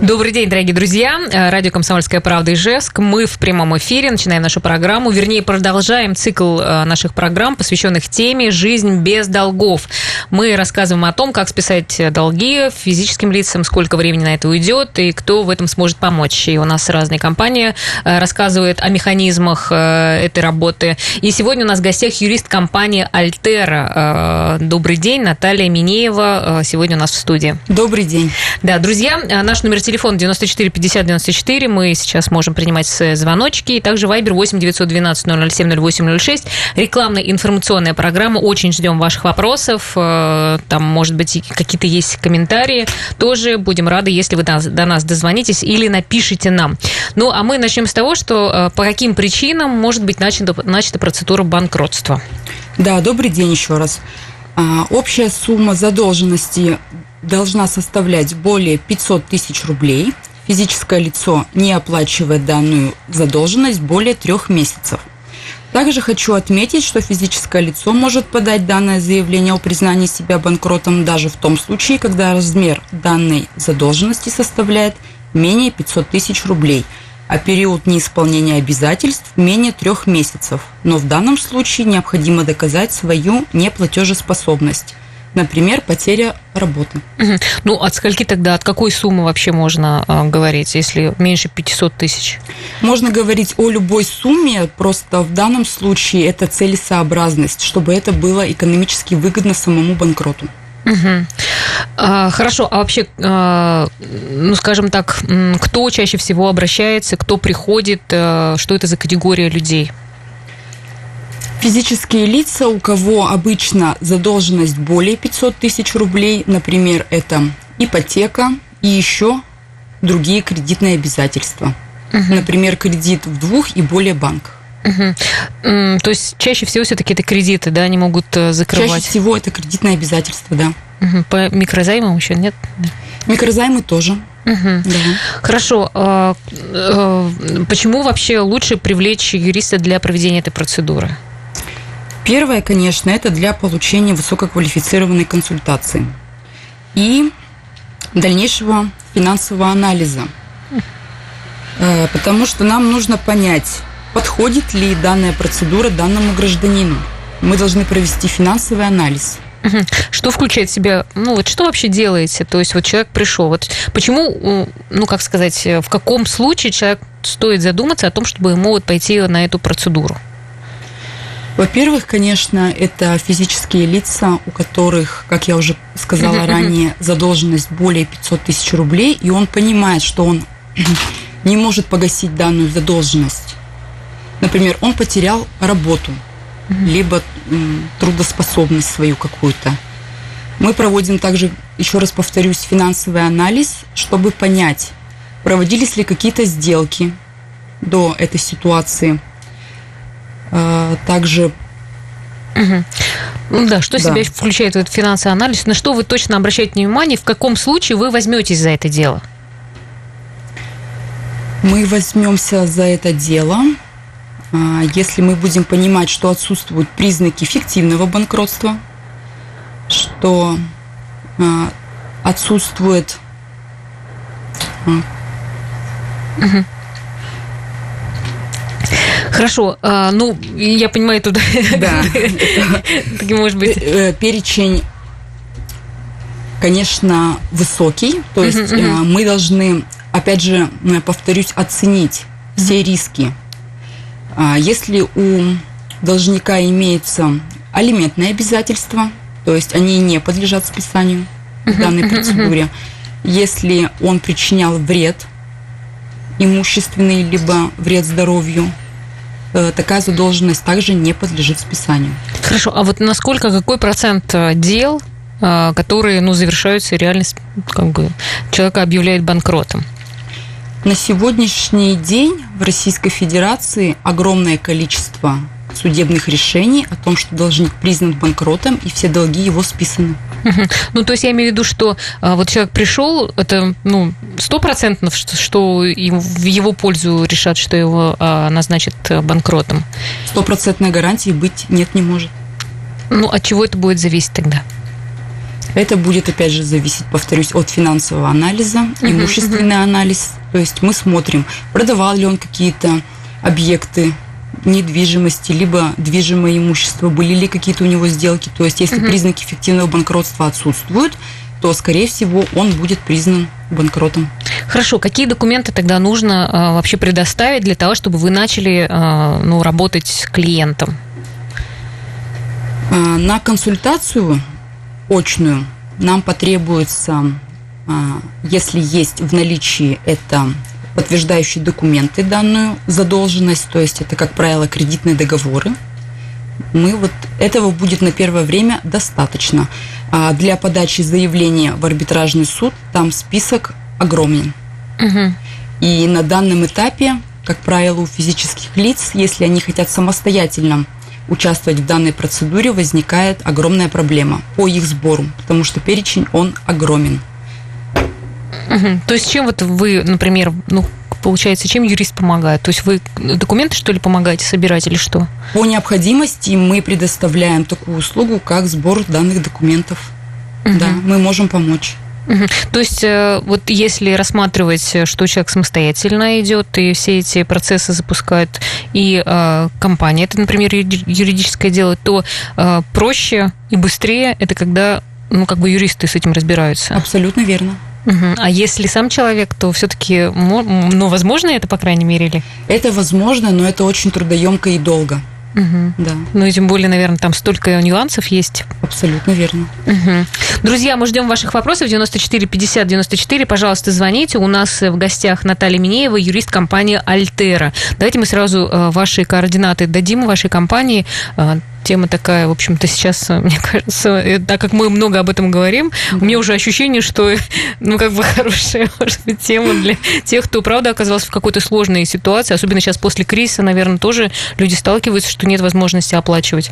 Добрый день, дорогие друзья. Э, радио «Комсомольская правда» Ижевск. Мы в прямом эфире начинаем нашу программу. Вернее, продолжаем цикл э, наших программ, посвященных теме «Жизнь без долгов». Мы рассказываем о том, как списать долги физическим лицам, сколько времени на это уйдет и кто в этом сможет помочь. И у нас разные компании э, рассказывают о механизмах этой работы. И сегодня у нас в гостях юрист компании «Альтера». Добрый день, Наталья Минеева сегодня у нас в студии. Добрый день. Да, друзья, наш номер телефон 94 50 94. Мы сейчас можем принимать звоночки. И также Viber 8 912 007 0806. Рекламная информационная программа. Очень ждем ваших вопросов. Э, там, может быть, какие-то есть комментарии. Тоже будем рады, если вы до нас дозвонитесь или напишите нам. Ну, а мы начнем с того, что э, по каким причинам может быть начата, начата процедура банкротства. Да, добрый день еще раз. А, общая сумма задолженности должна составлять более 500 тысяч рублей. Физическое лицо не оплачивает данную задолженность более трех месяцев. Также хочу отметить, что физическое лицо может подать данное заявление о признании себя банкротом даже в том случае, когда размер данной задолженности составляет менее 500 тысяч рублей, а период неисполнения обязательств менее трех месяцев. Но в данном случае необходимо доказать свою неплатежеспособность – Например, потеря работы. Угу. Ну, от скольки тогда, от какой суммы вообще можно э, говорить, если меньше 500 тысяч? Можно говорить о любой сумме, просто в данном случае это целесообразность, чтобы это было экономически выгодно самому банкроту. Угу. А, хорошо, а вообще, а, ну, скажем так, кто чаще всего обращается, кто приходит, а, что это за категория людей? Физические лица, у кого обычно задолженность более 500 тысяч рублей, например, это ипотека и еще другие кредитные обязательства. Угу. Например, кредит в двух и более банках. Угу. То есть чаще всего все-таки это кредиты, да, они могут э, закрывать? Чаще всего это кредитные обязательства, да. Угу. По микрозаймам еще нет? Микрозаймы тоже. Угу. Да. Хорошо. А, а, почему вообще лучше привлечь юриста для проведения этой процедуры? Первое, конечно, это для получения высококвалифицированной консультации и дальнейшего финансового анализа. Э, потому что нам нужно понять, подходит ли данная процедура данному гражданину. Мы должны провести финансовый анализ. Что включает в себя, ну вот что вообще делаете? То есть вот человек пришел, вот почему, ну как сказать, в каком случае человек стоит задуматься о том, чтобы ему вот пойти на эту процедуру? Во-первых, конечно, это физические лица, у которых, как я уже сказала ранее, задолженность более 500 тысяч рублей, и он понимает, что он не может погасить данную задолженность. Например, он потерял работу, либо трудоспособность свою какую-то. Мы проводим также, еще раз повторюсь, финансовый анализ, чтобы понять, проводились ли какие-то сделки до этой ситуации – также Угу. Ну да, что да. себя включает этот финансовый анализ? На что вы точно обращаете внимание? В каком случае вы возьметесь за это дело? Мы возьмемся за это дело, а, если мы будем понимать, что отсутствуют признаки фиктивного банкротства, что а, отсутствует угу. Хорошо, а, ну, я понимаю, тут... Да. Может быть... Э, перечень, конечно, высокий, то есть э, мы должны, опять же, повторюсь, оценить все риски. А, если у должника имеется алиментные обязательства, то есть они не подлежат списанию в данной процедуре. Если он причинял вред имущественный, либо вред здоровью, Э, такая задолженность также не подлежит списанию. Хорошо, а вот насколько, какой процент э, дел, э, которые ну, завершаются реально, как бы, человека объявляют банкротом? На сегодняшний день в Российской Федерации огромное количество судебных решений о том, что должник признан банкротом и все долги его списаны. Ну, то есть я имею в виду, что а, вот человек пришел, это, ну, стопроцентно, что, что в его пользу решат, что его а, назначат э, банкротом. Стопроцентной гарантии быть нет не может. Ну, от чего это будет зависеть тогда? Это будет, опять же, зависеть, повторюсь, от финансового анализа, имущественный uh-huh. анализ. То есть мы смотрим, продавал ли он какие-то объекты недвижимости, либо движимое имущество, были ли какие-то у него сделки. То есть если uh-huh. признаки фиктивного банкротства отсутствуют, то, скорее всего, он будет признан банкротом. Хорошо, какие документы тогда нужно э, вообще предоставить для того, чтобы вы начали э, ну, работать с клиентом? Э, на консультацию очную нам потребуется, э, если есть в наличии это подтверждающие документы данную задолженность, то есть это, как правило, кредитные договоры. Мы вот этого будет на первое время достаточно. А для подачи заявления в арбитражный суд там список огромен. Угу. И на данном этапе, как правило, у физических лиц, если они хотят самостоятельно участвовать в данной процедуре, возникает огромная проблема по их сбору, потому что перечень, он огромен. Угу. То есть чем вот вы, например, ну, получается, чем юрист помогает? То есть вы документы, что ли, помогаете собирать или что? По необходимости мы предоставляем такую услугу, как сбор данных документов. Угу. Да, мы можем помочь. Угу. То есть, э, вот если рассматривать, что человек самостоятельно идет и все эти процессы запускает, и э, компания это, например, юридическое дело, то э, проще и быстрее это когда ну, как бы юристы с этим разбираются. Абсолютно верно. Угу. А если сам человек, то все-таки, ну, возможно это, по крайней мере, или? Это возможно, но это очень трудоемко и долго. Угу. Да. Ну и тем более, наверное, там столько нюансов есть. Абсолютно верно. Угу. Друзья, мы ждем ваших вопросов. 94 50 94. Пожалуйста, звоните. У нас в гостях Наталья Минеева, юрист компании Альтера. Давайте мы сразу э, ваши координаты дадим вашей компании э, тема такая, в общем-то, сейчас, э, мне кажется, э, так как мы много об этом говорим, у меня уже ощущение, что, ну, как бы хорошая, может быть, тема для тех, кто, правда, оказался в какой-то сложной ситуации, особенно сейчас после кризиса, наверное, тоже люди сталкиваются, что нет возможности оплачивать.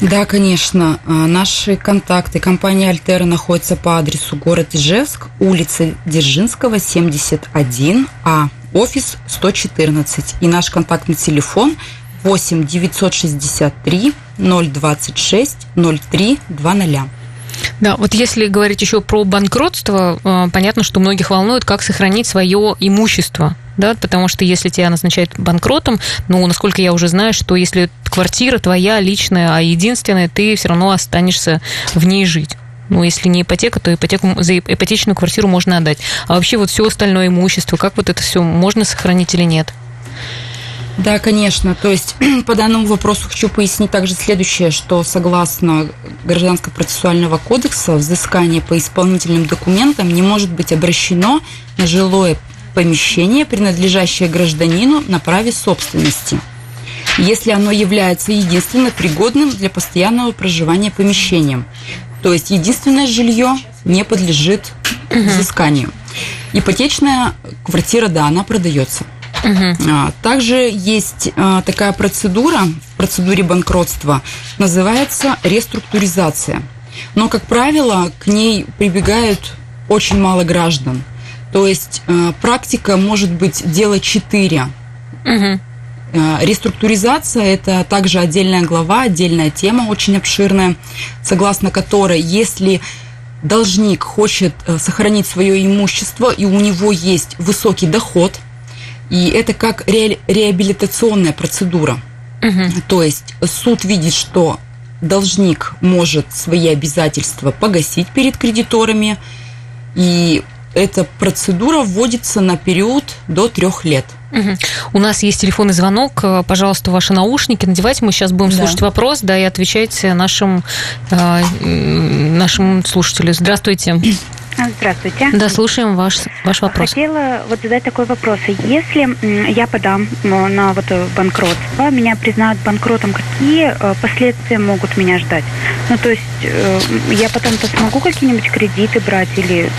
Да, конечно. А, наши контакты. Компания Альтера находится по адресу город Ижевск, улица Дзержинского, 71, а офис 114. И наш контактный телефон 8 963 026 03 20. Да, вот если говорить еще про банкротство, э, понятно, что многих волнует, как сохранить свое имущество. Да, потому что если тебя назначают банкротом, ну, насколько я уже знаю, что если квартира твоя личная, а единственная, ты все равно останешься в ней жить. Ну, если не ипотека, то ипотеку, за ипотечную квартиру можно отдать. А вообще вот все остальное имущество, как вот это все можно сохранить или нет? Да, конечно. То есть по данному вопросу хочу пояснить также следующее, что согласно Гражданского процессуального кодекса взыскание по исполнительным документам не может быть обращено на жилое помещение, принадлежащее гражданину на праве собственности, если оно является единственно пригодным для постоянного проживания помещением. То есть единственное жилье не подлежит взысканию. Ипотечная квартира, да, она продается. Угу. Также есть а, такая процедура в процедуре банкротства, называется реструктуризация. Но, как правило, к ней прибегают очень мало граждан. То есть а, практика может быть дело 4. Угу. Реструктуризация – это также отдельная глава, отдельная тема, очень обширная, согласно которой, если должник хочет э, сохранить свое имущество и у него есть высокий доход – и это как ре реабилитационная процедура. Угу. То есть суд видит, что должник может свои обязательства погасить перед кредиторами, и эта процедура вводится на период до трех лет. Угу. У нас есть телефонный звонок. Пожалуйста, ваши наушники надевайте. Мы сейчас будем да. слушать вопрос, да, и отвечайте нашим, э, нашим слушателям. Здравствуйте. Здравствуйте. Да, слушаем ваш, ваш вопрос. Хотела вот задать такой вопрос. Если я подам на вот банкротство, меня признают банкротом, какие э, последствия могут меня ждать? Ну, то есть э, я потом-то смогу какие-нибудь кредиты брать или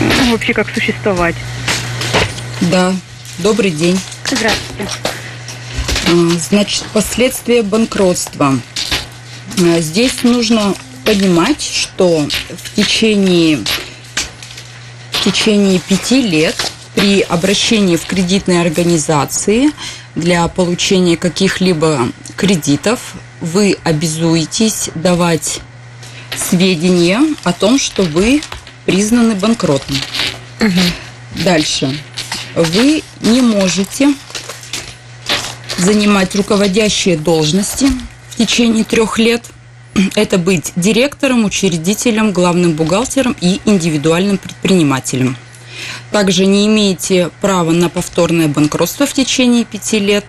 ну, вообще как существовать? Да, добрый день. Здравствуйте. А, значит, последствия банкротства. А, здесь нужно понимать, что в течение в течение пяти лет при обращении в кредитные организации для получения каких-либо кредитов вы обязуетесь давать сведения о том, что вы признаны банкротом. Дальше. Вы не можете занимать руководящие должности в течение трех лет. Это быть директором, учредителем, главным бухгалтером и индивидуальным предпринимателем. Также не имеете права на повторное банкротство в течение пяти лет.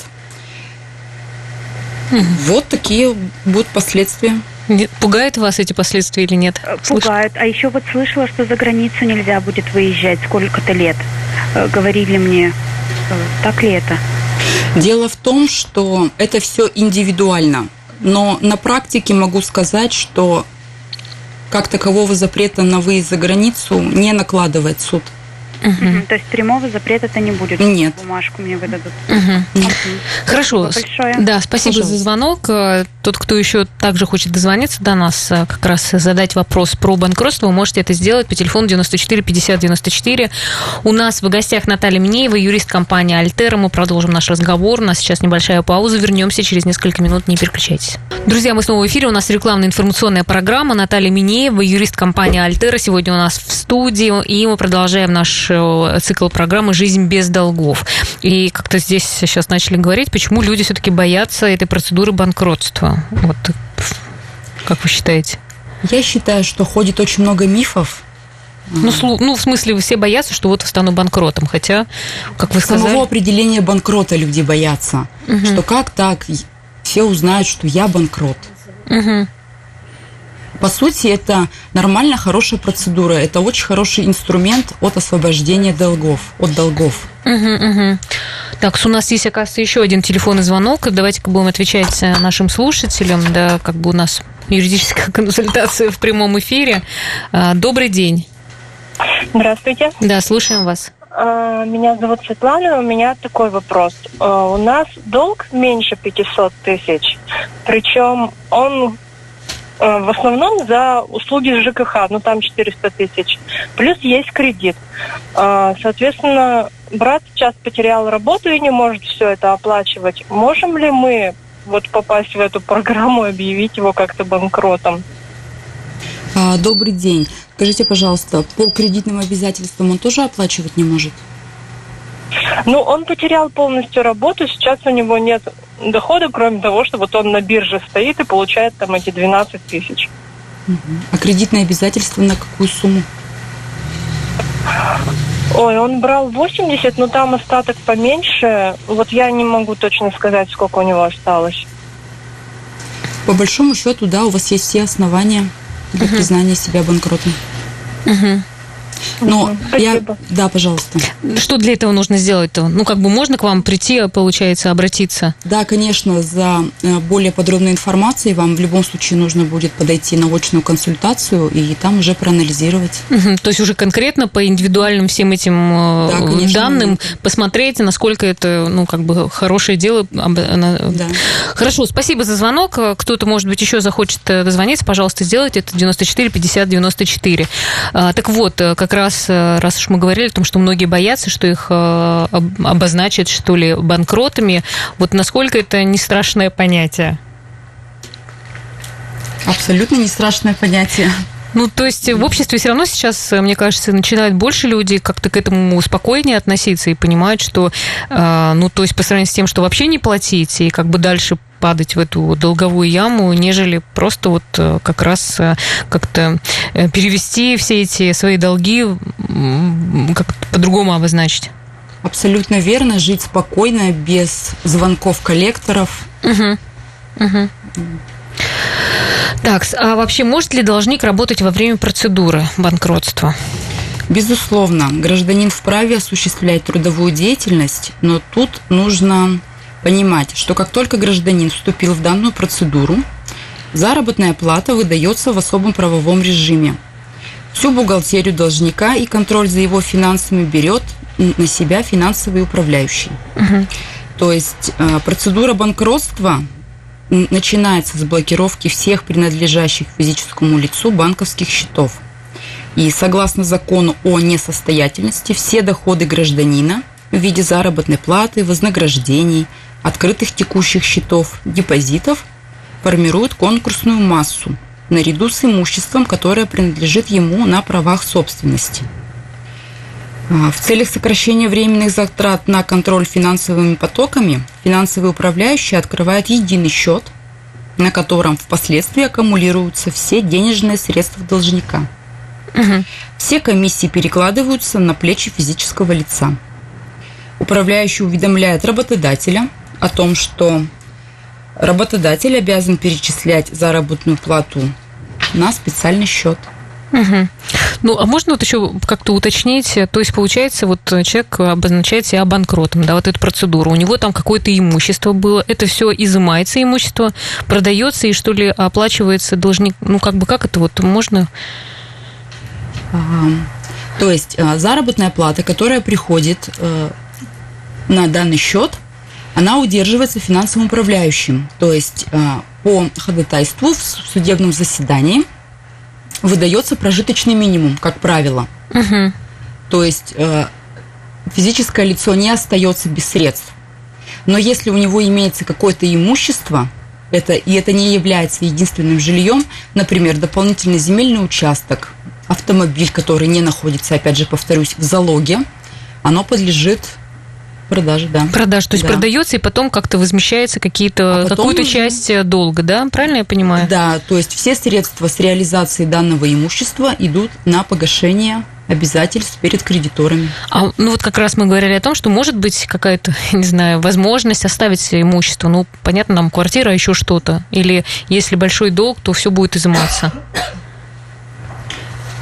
Вот такие будут последствия. Пугают вас эти последствия или нет? Э, пугают. А еще вот слышала, что за границу нельзя будет выезжать сколько-то лет. Э, говорили мне, э, так ли это? Дело в том, что это все индивидуально. Но на практике могу сказать, что как такового запрета на выезд за границу не накладывает суд. Угу. То есть прямого запрета-то не будет? Нет. Бумажку мне выдадут. Угу. Хорошо. Большое. Да, спасибо Пожалуйста. за звонок. Тот, кто еще также хочет дозвониться до нас, э, как раз задать вопрос про банкротство, вы можете это сделать по телефону 94 50 94. У нас в гостях Наталья Минеева, юрист компании «Альтера». Мы продолжим наш разговор. У нас сейчас небольшая пауза. Вернемся через несколько минут. Не переключайтесь. Друзья, мы снова в эфире. У нас рекламная информационная программа. Наталья Минеева, юрист компании «Альтера». Сегодня у нас в студии. И мы продолжаем наш Э, цикл программы «Жизнь без долгов». И как-то здесь сейчас начали говорить, почему люди все-таки боятся этой процедуры банкротства. Вот как вы считаете? Я считаю, что ходит очень много мифов, ну, ну, в смысле, все боятся, что вот стану банкротом, хотя, как вы сказали... Самого определения банкрота люди боятся, угу. что как так, все узнают, что я банкрот. Угу. По сути, это нормально хорошая процедура. Это очень хороший инструмент от освобождения долгов, от долгов. Угу, угу. Так, у нас есть, оказывается, еще один телефонный звонок. Давайте-ка будем отвечать э, нашим слушателям. Да, как бы у нас юридическая консультация в прямом эфире. А, добрый день. Здравствуйте. Да, слушаем вас. А, меня зовут Светлана, у меня такой вопрос. А, у нас долг меньше 500 тысяч, причем он в основном за услуги ЖКХ, ну там 400 тысяч. Плюс есть кредит. Э, соответственно, брат сейчас потерял работу и не может все это оплачивать. Можем ли мы вот попасть в эту программу и объявить его как-то банкротом? А, добрый день. Скажите, пожалуйста, по кредитным обязательствам он тоже оплачивать не может? Ну, он потерял полностью работу, сейчас у него нет дохода, кроме того, что вот он на бирже стоит и получает там эти 12 тысяч. А кредитные обязательства на какую сумму? Ой, он брал 80, но там остаток поменьше. Вот я не могу точно сказать, сколько у него осталось. По большому счету, да, у вас есть все основания для uh признания себя банкротом. uh но я... Да, пожалуйста. Что для этого нужно сделать-то? Ну, как бы можно к вам прийти, получается, обратиться? Да, конечно, за э, более подробной информацией вам в любом случае нужно будет подойти на очную консультацию и там уже проанализировать. Угу, то есть уже конкретно по индивидуальным всем этим э, да, конечно, данным да. посмотреть, насколько это, ну, как бы хорошее дело. Да. Хорошо, спасибо за звонок. Кто-то, может быть, еще захочет э, дозвониться, пожалуйста, сделайте это 94 50 94. Так вот, как как раз, э, раз уж мы говорили о том, что многие боятся, что их э, обозначат, что ли, банкротами, вот насколько это не страшное понятие? Абсолютно не страшное понятие. Ну, то есть в обществе все равно сейчас, мне кажется, начинают больше люди как-то к этому спокойнее относиться и понимают, что, э, ну, то есть по сравнению с тем, что вообще не платить и как бы дальше падать в эту долговую яму, нежели просто вот э, как раз э, как-то э, перевести все эти свои долги, как-то по-другому обозначить. Абсолютно верно, жить спокойно, без звонков коллекторов. Угу. Угу. Так, а вообще может ли должник работать во время процедуры банкротства? Безусловно, гражданин вправе осуществлять трудовую деятельность, но тут нужно понимать, что как только гражданин вступил в данную процедуру, заработная плата выдается в особом правовом режиме. Всю бухгалтерию должника и контроль за его финансами берет на себя финансовый управляющий. Угу. То есть э, процедура банкротства начинается с блокировки всех принадлежащих физическому лицу банковских счетов. И согласно закону о несостоятельности, все доходы гражданина в виде заработной платы, вознаграждений, открытых текущих счетов, депозитов формируют конкурсную массу, наряду с имуществом, которое принадлежит ему на правах собственности. А, в целях сокращения временных затрат на контроль финансовыми потоками финансовый управляющий открывает единый счет, на котором впоследствии аккумулируются все денежные средства должника. Угу. Все комиссии перекладываются на плечи физического лица. Управляющий уведомляет работодателя о том, что работодатель обязан перечислять заработную плату на специальный счет. Угу. Ну, а можно вот еще как-то уточнить, то есть, получается, вот человек обозначает себя банкротом, да, вот эту процедуру, у него там какое-то имущество было, это все изымается имущество, продается и что ли оплачивается должник, ну, как бы, как это вот можно... То есть, а, заработная плата, которая приходит э, на данный счет, она удерживается финансовым управляющим. То есть э, по ходатайству в судебном заседании выдается прожиточный минимум, как правило. Угу. То есть э, физическое лицо не остается без средств. Но если у него имеется какое-то имущество, это, и это не является единственным жильем, например, дополнительный земельный участок, автомобиль, который не находится, опять же, повторюсь, в залоге, оно подлежит Продажи, да. Продаж, то есть да. продается и потом как-то возмещается какие-то, а какую-то часть э, долга, да? Правильно я понимаю? Да, то есть все средства с реализации данного имущества идут на погашение обязательств перед кредиторами. А, ну вот как раз мы говорили о том, что может быть какая-то, не знаю, возможность оставить имущество. Ну, понятно, нам квартира, а еще что-то. Или если большой долг, то все будет изыматься.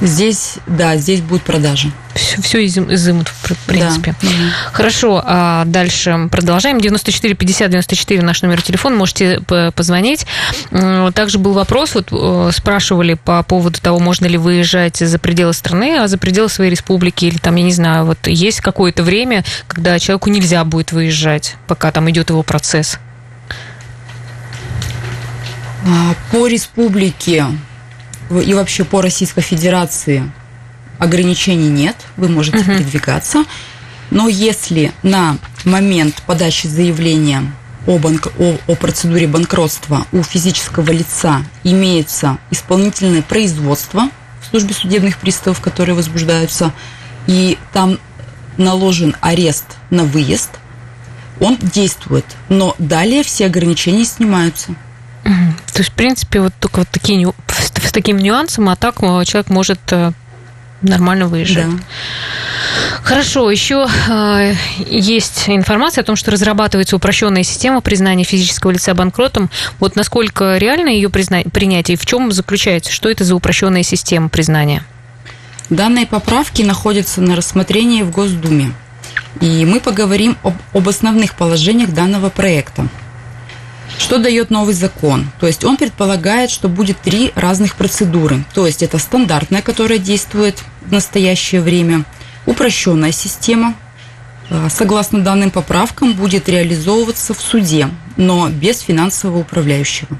Здесь, да, здесь будет продажа. Все, все изым, изымут, в принципе. Да. Хорошо, а дальше продолжаем. 94 50 94 наш номер телефона, можете позвонить. Также был вопрос, вот э, спрашивали по поводу того, можно ли выезжать за пределы страны, а за пределы своей республики, или там, я не знаю, вот есть какое-то время, когда человеку нельзя будет выезжать, пока там идет его процесс? А, по республике и вообще по Российской Федерации ограничений нет, вы можете uh-huh. передвигаться. Но если на момент подачи заявления о, банк... о, о процедуре банкротства у физического лица имеется исполнительное производство в службе судебных приставов, которые возбуждаются, и там наложен арест на выезд, он действует, но далее все ограничения снимаются. То есть, в принципе, вот только вот такие, с таким нюансом, а так э, человек может э, нормально выезжать. Да. Хорошо, еще э, есть информация о том, что разрабатывается упрощенная система признания физического лица банкротом. Вот насколько реально ее призна... принятие и в чем заключается? Что это за упрощенная система признания? Данные поправки находятся на рассмотрении в Госдуме. И мы поговорим об, об основных положениях данного проекта. Что дает новый закон? То есть он предполагает, что будет три разных процедуры. То есть это стандартная, которая действует в настоящее время, упрощенная система, э, согласно данным поправкам, будет реализовываться в суде, но без финансового управляющего.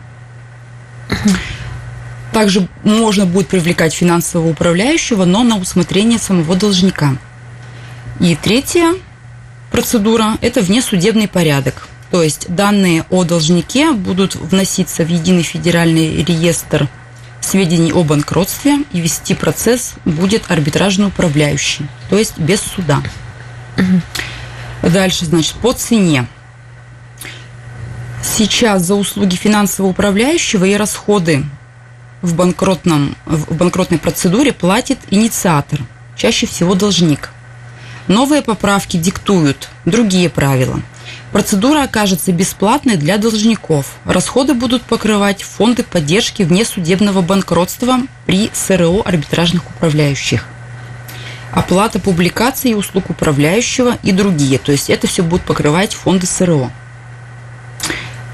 Также можно будет привлекать финансового управляющего, но на усмотрение самого должника. И третья процедура – это внесудебный порядок – то есть данные о должнике будут вноситься в единый федеральный реестр сведений о банкротстве и вести процесс будет арбитражный управляющий, то есть без суда. Угу. Дальше, значит, по цене. Сейчас за услуги финансового управляющего и расходы в, банкротном, в банкротной процедуре платит инициатор, чаще всего должник. Новые поправки диктуют другие правила – Процедура окажется бесплатной для должников. Расходы будут покрывать фонды поддержки внесудебного банкротства при СРО арбитражных управляющих. Оплата публикаций и услуг управляющего и другие. То есть это все будут покрывать фонды СРО.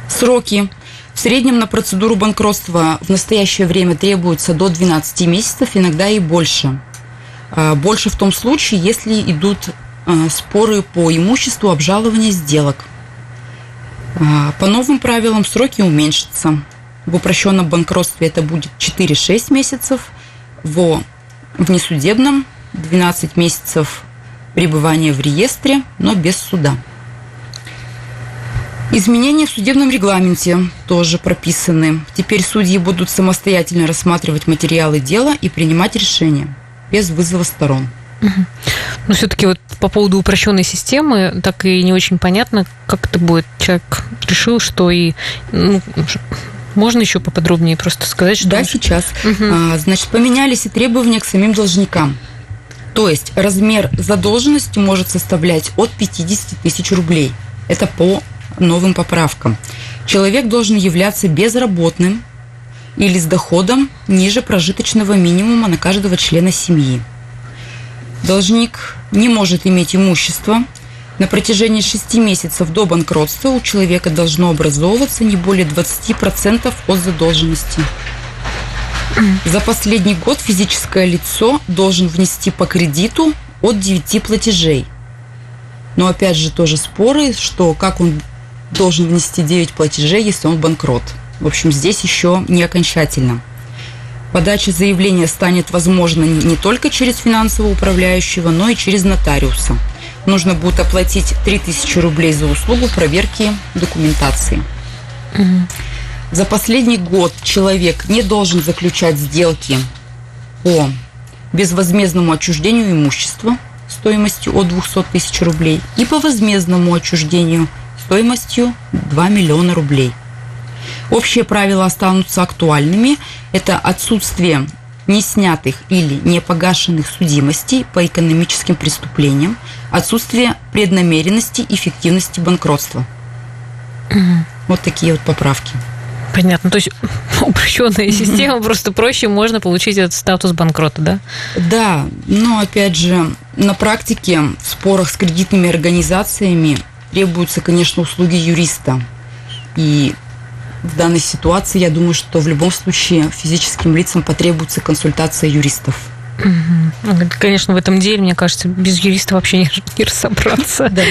Сроки. В среднем на процедуру банкротства в настоящее время требуется до 12 месяцев, иногда и больше. А, больше в том случае, если идут споры по имуществу обжалования сделок. А, по новым правилам сроки уменьшатся. В упрощенном банкротстве это будет 4-6 месяцев, в внесудебном 12 месяцев пребывания в реестре, но без суда. Изменения в судебном регламенте тоже прописаны. Теперь судьи будут самостоятельно рассматривать материалы дела и принимать решения без вызова сторон. Но все-таки вот по поводу упрощенной системы, так и не очень понятно, как это будет. Человек решил, что и ну, можно еще поподробнее просто сказать, что... Да, сейчас. Угу. Значит, поменялись и требования к самим должникам. То есть размер задолженности может составлять от 50 тысяч рублей. Это по новым поправкам. Человек должен являться безработным или с доходом ниже прожиточного минимума на каждого члена семьи. Должник не может иметь имущество. На протяжении 6 месяцев до банкротства у человека должно образовываться не более 20% от задолженности. За последний год физическое лицо должен внести по кредиту от 9 платежей. Но опять же тоже споры, что как он должен внести 9 платежей, если он банкрот. В общем, здесь еще не окончательно. Подача заявления станет возможна не только через финансового управляющего, но и через нотариуса. Нужно будет оплатить 3000 рублей за услугу проверки документации. Угу. За последний год человек не должен заключать сделки по безвозмездному отчуждению имущества стоимостью от 200 тысяч рублей и по возмездному отчуждению стоимостью 2 миллиона рублей. Общие правила останутся актуальными. Это отсутствие неснятых или непогашенных судимостей по экономическим преступлениям, отсутствие преднамеренности и эффективности банкротства. Угу. Вот такие вот поправки. Понятно. То есть упрощенная система, просто проще можно получить этот статус банкрота, да? Да, но опять же, на практике в спорах с кредитными организациями требуются, конечно, услуги юриста. И в данной ситуации, я думаю, что в любом случае физическим лицам потребуется консультация юристов. Конечно, в этом деле, мне кажется, без юриста вообще не, не разобраться. Да.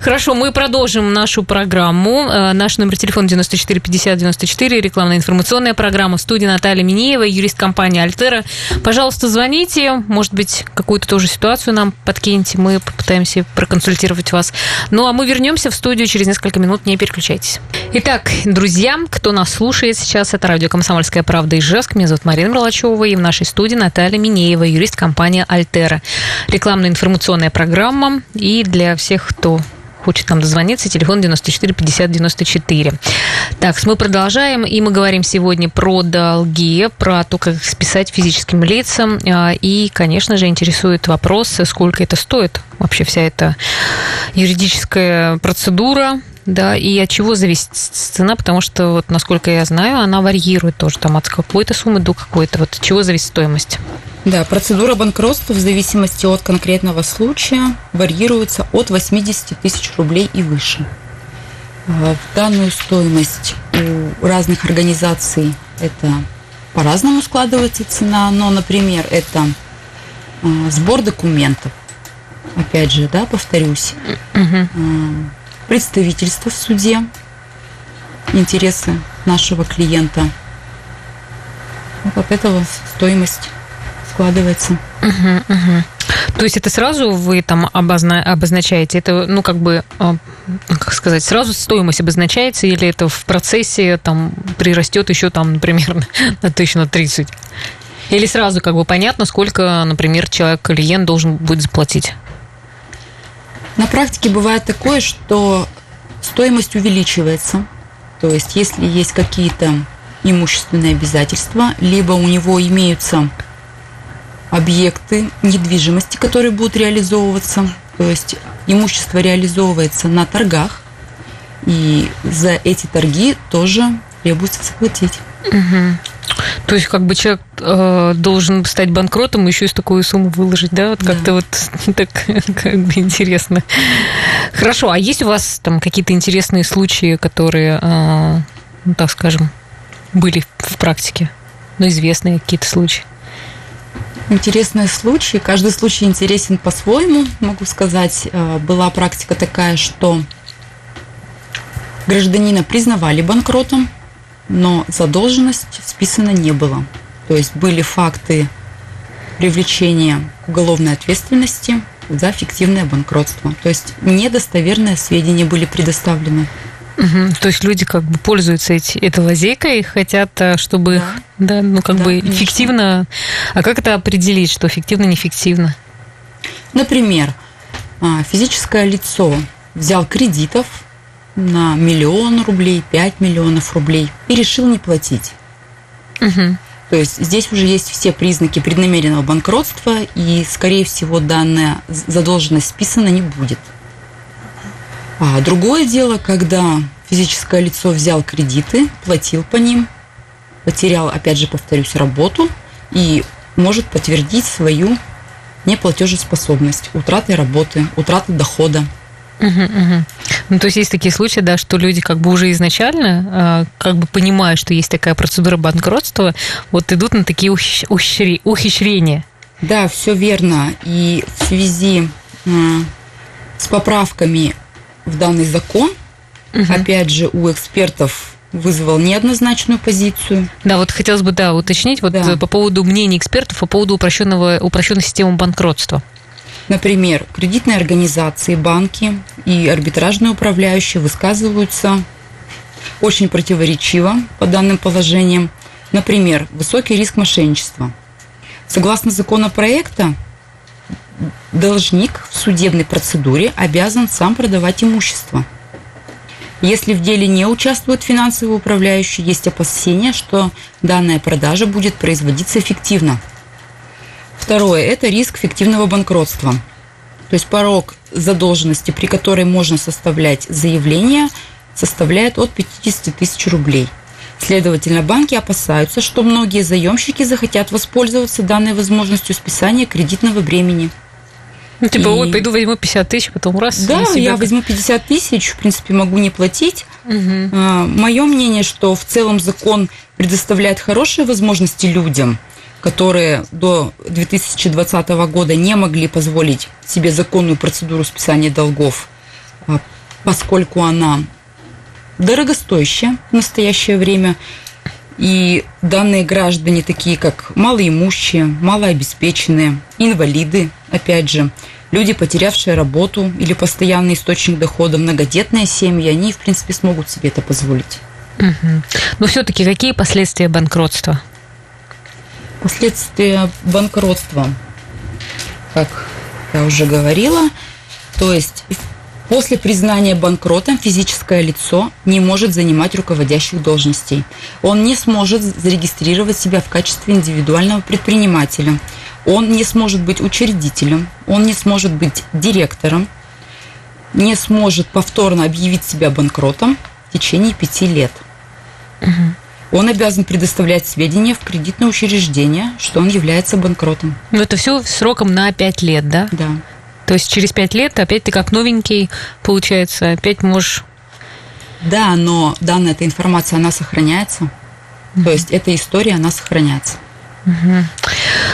Хорошо, мы продолжим нашу программу. Э, наш номер телефона 94 50 94, рекламная информационная программа. В студии Наталья Минеева, юрист компании «Альтера». Пожалуйста, звоните. Может быть, какую-то тоже ситуацию нам подкиньте. Мы попытаемся проконсультировать вас. Ну, а мы вернемся в студию через несколько минут. Не переключайтесь. Итак, друзья, кто нас слушает сейчас, это радио «Комсомольская правда» и Жеск. Меня зовут Марина Мерлачева, и в нашей студии Наталья Минеева юрист компании «Альтера». Рекламная информационная программа. И для всех, кто хочет нам дозвониться, телефон 94 50 94. Так, мы продолжаем, и мы говорим сегодня про долги, про то, как их списать физическим лицам, а, и, конечно же, интересует вопрос, сколько это стоит, вообще вся эта юридическая процедура, да, и от чего зависит цена, потому что, вот, насколько я знаю, она варьирует тоже там от какой-то суммы до какой-то. Вот от чего зависит стоимость? Да, процедура банкротства в зависимости от конкретного случая варьируется от 80 тысяч рублей и выше. А, данную стоимость у разных организаций это по-разному складывается цена, но, например, это а, сбор документов, опять же, да, повторюсь, угу. Представительство в суде, интересы нашего клиента. Вот от этого стоимость складывается. То есть это сразу вы там обозна... обозначаете? Это, ну, как бы, а, как сказать, сразу стоимость обозначается или это в процессе там прирастет еще там, например, на тысяч на 30? Или сразу как бы понятно, сколько, например, человек, клиент должен будет заплатить? На практике бывает такое, что стоимость увеличивается. То есть, если есть какие-то имущественные обязательства, либо у него имеются объекты недвижимости, которые будут реализовываться. То есть имущество реализовывается на торгах, и за эти торги тоже требуется заплатить. Угу. То есть, как бы человек э, должен стать банкротом и еще и такую сумму выложить, да? Вот да. как-то вот так как бы интересно. Хорошо, а есть у вас там какие-то интересные случаи, которые, э, ну, так скажем, были в практике? Ну, известные какие-то случаи? Интересные случаи. Каждый случай интересен по-своему, могу сказать. Э, была практика такая, что гражданина признавали банкротом, но задолженность списана не было. То есть были факты привлечения к уголовной ответственности за фиктивное банкротство. То есть недостоверные сведения были предоставлены. Угу. То есть люди как бы пользуются эти, этой лазейкой, хотят, э, чтобы их, да, ну как Да, бы конечно. эффективно. А как это определить, что эффективно, неэффективно? Например, а, физическое лицо взял кредитов на миллион рублей, 5 миллионов рублей и решил не платить. Мгм. То есть здесь уже есть все признаки преднамеренного банкротства, и, скорее всего, данная задолженность списана не будет. А другое дело, когда физическое лицо взял кредиты, платил по ним, потерял, опять же, повторюсь, работу и может подтвердить свою неплатежеспособность, утраты работы, утраты дохода. Мгм, мгм. Ну, то есть есть такие случаи, да, что люди как бы уже изначально, э, как бы понимая, что есть такая процедура банкротства, вот идут на такие ухищ- ухищри- ухищрения. Да, все верно. И в связи м, с поправками в данный закон, опять же, у экспертов вызвал неоднозначную позицию. Да, вот хотелось бы, да, уточнить вот Да. по поводу мнений экспертов, по поводу упрощенного, упрощенной системы банкротства. Например, кредитные организации, банки и арбитражные управляющие высказываются очень противоречиво по данным положениям. Например, высокий риск мошенничества. Согласно законопроекта, должник в судебной процедуре обязан сам продавать имущество. Если в деле не участвует финансовый управляющий, есть опасения, что данная продажа будет производиться эффективно. Второе – это риск фиктивного банкротства. То есть порог задолженности, при которой можно составлять заявление, составляет от 50 тысяч рублей. Следовательно, банки опасаются, что многие заемщики захотят воспользоваться данной возможностью списания кредитного бремени. Ну, типа, И- ой, пойду возьму 50 тысяч, потом раз. Да, и себе я возьму 50 тысяч, в принципе, могу не платить. Мгм. Мое мнение, что в целом закон предоставляет хорошие возможности людям, которые до 2020 года не могли позволить себе законную процедуру списания долгов, а, поскольку она дорогостоящая в настоящее время. И данные граждане, такие как малоимущие, малообеспеченные, инвалиды, опять же, люди, потерявшие работу или постоянный источник дохода, многодетные семьи, они, в принципе, смогут себе это позволить. Мгм. Но все-таки какие последствия банкротства? Последствия банкротства, как я уже говорила, то есть после признания банкротом физическое лицо не может занимать руководящих должностей. Он не сможет зарегистрировать себя в качестве индивидуального предпринимателя. Он не сможет быть учредителем, он не сможет быть директором, не сможет повторно объявить себя банкротом в течение пяти лет. Он обязан предоставлять сведения в кредитное учреждение, что он является банкротом. Ну, это все сроком на 5 лет, да? Да. То есть через 5 лет опять ты как новенький, получается, опять можешь... Да, но данная эта информация, она сохраняется. То есть эта история, она сохраняется.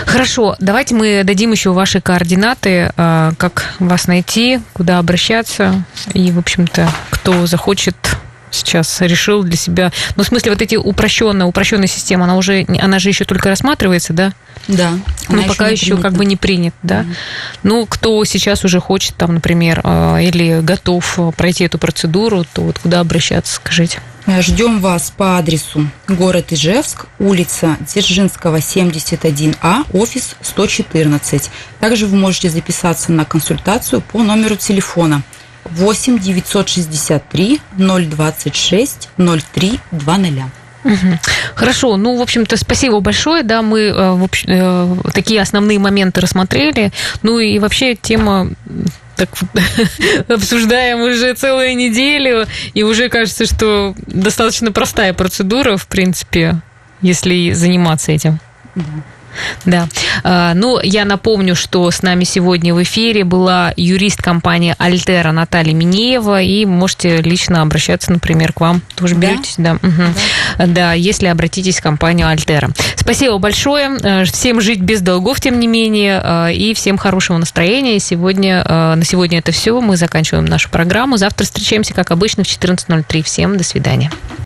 Хорошо, давайте мы дадим еще ваши координаты, э, как вас найти, куда обращаться, и, в общем-то, кто захочет сейчас решил для себя, ну, в смысле, вот эти упрощенная, упрощенная система, она уже, она же еще только рассматривается, да? Да. Ну, пока не еще как бы не принят, да. Ну, кто сейчас уже хочет, там, например, э, или готов пройти эту процедуру, то вот куда обращаться, скажите. Э, Ждем вас по адресу город Ижевск, улица Дзержинского, 71А, офис 114. Также вы можете записаться на консультацию по номеру телефона 8 963 026 03 20. Мгм. Хорошо, ну, в общем-то, спасибо большое, да, мы э, в общ- э, такие основные моменты рассмотрели, ну и вообще тема так обсуждаем уже целую неделю, и уже кажется, что достаточно простая процедура, в принципе, если заниматься этим. Да. А, Ну, я напомню, что с нами сегодня в эфире была юрист компании Альтера Наталья Минеева, и можете лично обращаться, например, к вам. Тоже Да. беретесь? Да. мгм. Да, если обратитесь в компанию Альтера. Спасибо большое. Э, Всем жить без долгов, тем не менее, э, и всем хорошего настроения. Сегодня, э, на сегодня это все. Мы заканчиваем нашу программу. Завтра встречаемся, как обычно, в 14.03. Всем до свидания.